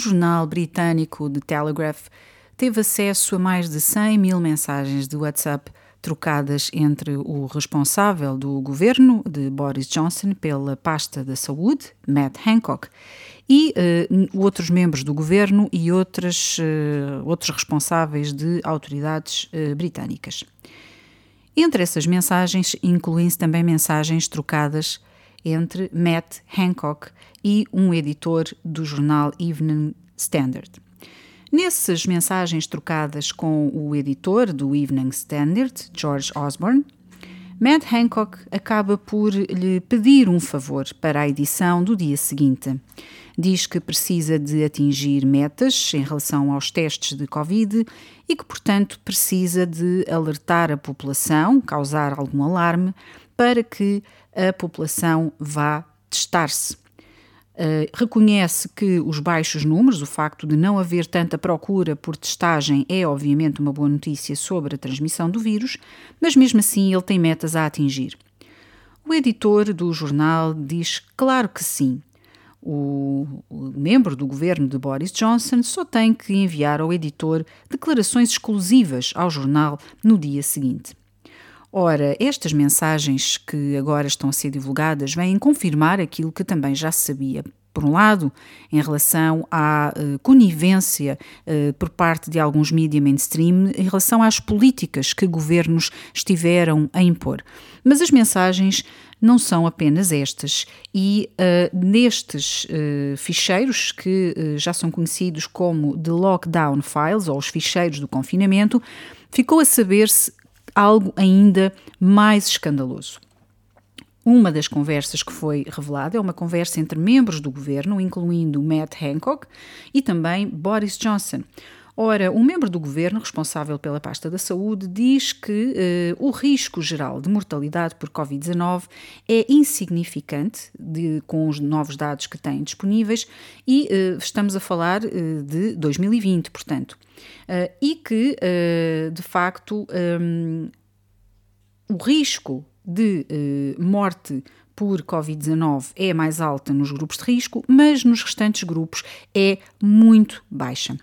jornal britânico The Telegraph teve acesso a mais de 100 mil mensagens de WhatsApp trocadas entre o responsável do governo de Boris Johnson pela pasta da saúde, Matt Hancock, e uh, outros membros do governo e outras, uh, outros responsáveis de autoridades uh, britânicas. Entre essas mensagens incluem-se também mensagens trocadas entre Matt Hancock e um editor do jornal Evening Standard. Nessas mensagens trocadas com o editor do Evening Standard, George Osborne, Matt Hancock acaba por lhe pedir um favor para a edição do dia seguinte. Diz que precisa de atingir metas em relação aos testes de Covid e que, portanto, precisa de alertar a população, causar algum alarme, para que a população vá testar-se. Uh, reconhece que os baixos números, o facto de não haver tanta procura por testagem, é obviamente uma boa notícia sobre a transmissão do vírus, mas mesmo assim ele tem metas a atingir. O editor do jornal diz claro que sim. O, o membro do governo de Boris Johnson só tem que enviar ao editor declarações exclusivas ao jornal no dia seguinte. Ora, estas mensagens que agora estão a ser divulgadas vêm confirmar aquilo que também já se sabia. Por um lado, em relação à uh, conivência uh, por parte de alguns mídias mainstream em relação às políticas que governos estiveram a impor. Mas as mensagens não são apenas estas, e uh, nestes ficheiros, que já são conhecidos como The Lockdown Files, ou os ficheiros do confinamento, ficou a saber-se algo ainda mais escandaloso. Uma das conversas que foi revelada é uma conversa entre membros do governo, incluindo Matt Hancock e também Boris Johnson. Ora, um membro do governo responsável pela pasta da saúde diz que uh, o risco geral de mortalidade por Covid-19 é insignificante de, com os novos dados que têm disponíveis e uh, estamos a falar uh, de 2020, portanto. e que, de facto, um, o risco de morte por Covid-19 é mais alta nos grupos de risco, mas nos restantes grupos é muito baixa.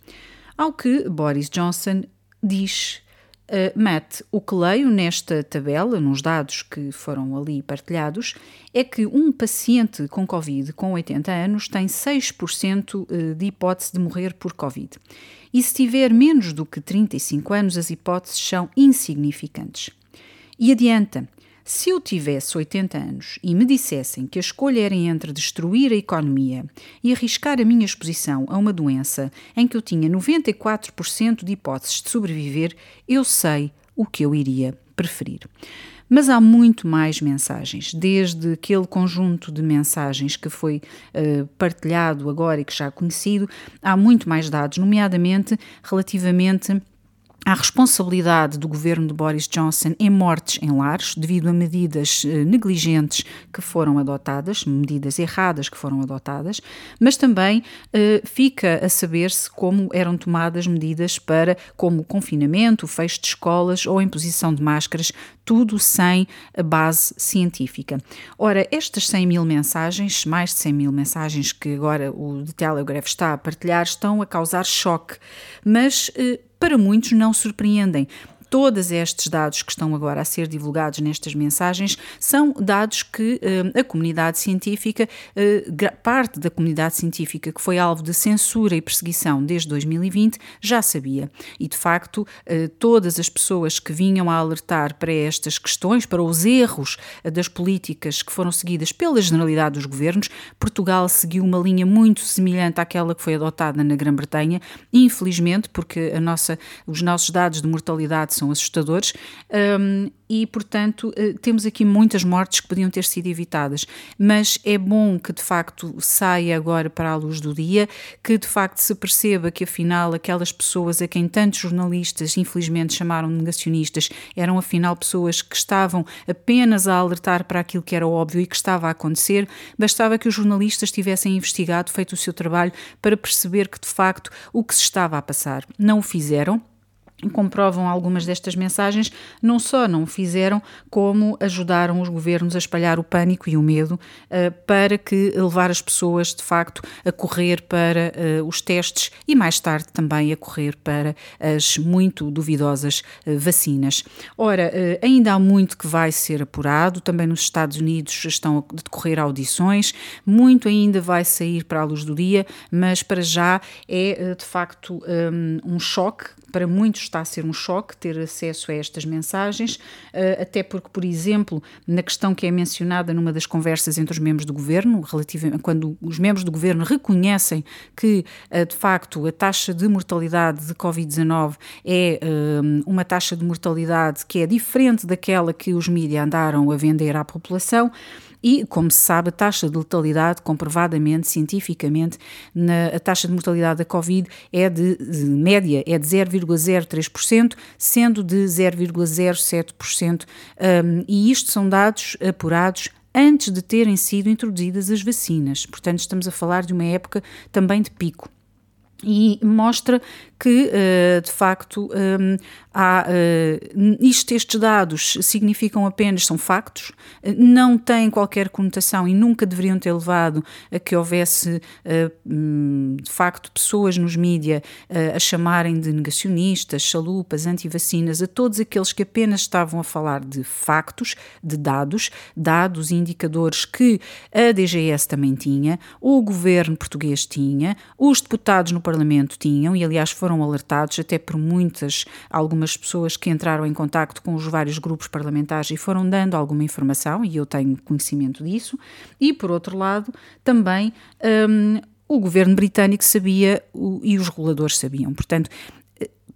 Ao que Boris Johnson diz Uh, Matt, o que leio nesta tabela, nos dados que foram ali partilhados, é que um paciente com Covid com 80 anos tem 6% eh, de hipótese de morrer por Covid. E se tiver menos do que 35 anos, as hipóteses são insignificantes. E adianta, se eu tivesse 80 anos e me dissessem que a escolha era entre destruir a economia e arriscar a minha exposição a uma doença em que eu tinha 94% de hipóteses de sobreviver, eu sei o que eu iria preferir. Mas há muito mais mensagens, desde aquele conjunto de mensagens que foi uh, partilhado agora e que já é conhecido, há muito mais dados, nomeadamente relativamente à responsabilidade do governo de Boris Johnson em mortes em lares devido a medidas eh, negligentes que foram adotadas, medidas erradas que foram adotadas, mas também eh, fica a saber-se como eram tomadas medidas para, como o confinamento, fecho de escolas ou imposição de máscaras, tudo sem a base científica. Ora, estas 100 mil mensagens, mais de 100 mil mensagens que agora o The Telegraph está a partilhar, estão a causar choque, mas eh, para muitos não surpreendem. Todos estes dados que estão agora a ser divulgados nestas mensagens são dados que uh, a comunidade científica, uh, parte da comunidade científica que foi alvo de censura e perseguição desde 2020, já sabia. E de facto, uh, todas as pessoas que vinham a alertar para estas questões, para os erros das políticas que foram seguidas pela generalidade dos governos, Portugal seguiu uma linha muito semelhante àquela que foi adotada na Grã-Bretanha, infelizmente, porque nossa, os nossos dados de mortalidade são assustadores, um, e, portanto, eh, temos aqui muitas mortes que podiam ter sido evitadas. Mas é bom que, de facto, saia agora para a luz do dia, que, de facto, se perceba que, afinal, aquelas pessoas a quem tantos jornalistas, infelizmente, chamaram de negacionistas, eram, afinal, pessoas que estavam apenas a alertar para aquilo que era óbvio e que estava a acontecer. Bastava que os jornalistas tivessem investigado, feito o seu trabalho, para perceber que, de facto, o que se estava a passar. Não o fizeram comprovam algumas destas mensagens, não só não o fizeram, como ajudaram os governos a espalhar o pânico e o medo uh, para que levar as pessoas de facto a correr para uh, os testes e mais tarde também a correr para as muito duvidosas uh, vacinas. Ora, ainda há muito que vai ser apurado, também nos Estados Unidos estão a decorrer audições, muito ainda vai sair para a luz do dia, mas para já é de facto um, um choque para muitos está a ser um choque ter acesso a estas mensagens, eh, até porque, por exemplo, na questão que é mencionada numa das conversas entre os membros do governo, relativamente, quando os membros do governo reconhecem que, eh, de facto, a taxa de mortalidade de Covid-19 é eh, uma taxa de mortalidade que é diferente daquela que os mídias andaram a vender à população. E, como se sabe, a taxa de letalidade, comprovadamente, cientificamente, na, a taxa de mortalidade da Covid é de, de média, é de 0,03%, sendo de 0,07%. Um, e isto são dados apurados antes de terem sido introduzidas as vacinas. Portanto, estamos a falar de uma época também de pico e mostra que, uh, de facto, um, há, uh, isto, estes dados significam apenas, são factos, não têm qualquer conotação e nunca deveriam ter levado a que houvesse, um, de facto, pessoas nos mídia a chamarem de negacionistas, chalupas, anti-vacinas, a todos aqueles que apenas estavam a falar de factos, de dados, dados e indicadores que a DGS também tinha, o governo português tinha, os deputados no Parlamento tinham, e aliás foram alertados até por muitas, algumas pessoas que entraram em contacto com os vários grupos parlamentares e foram dando alguma informação, e eu tenho conhecimento disso, e por outro lado, também um, o governo britânico sabia e os reguladores sabiam. Portanto,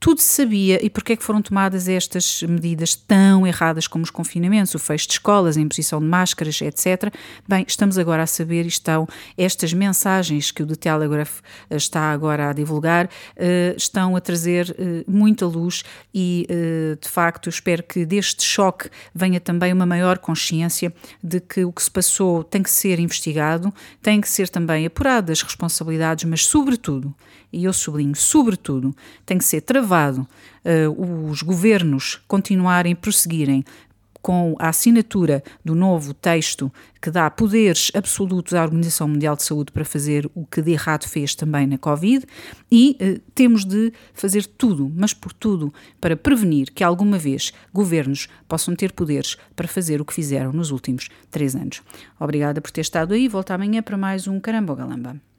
tudo se sabia e porque é que foram tomadas estas medidas tão erradas como os confinamentos, o fecho de escolas, a imposição de máscaras, etc. Bem, estamos agora a saber e estão estas mensagens que o The Telegraph eh, está agora a divulgar, uh, estão a trazer uh, muita luz e, de facto, espero que deste choque venha também uma maior consciência de que o que se passou tem que ser investigado, tem que ser também apurado as responsabilidades, mas, sobretudo, e eu sublinho, sobretudo, tem que ser travado uh, os governos continuarem, prosseguirem com a assinatura do novo texto que dá poderes absolutos à Organização Mundial de Saúde para fazer o que de errado fez também na Covid e eh, temos de fazer tudo, mas por tudo, para prevenir que alguma vez governos possam ter poderes para fazer o que fizeram nos últimos três anos. Obrigada por ter estado aí. Volto amanhã para mais um Caramba Galamba.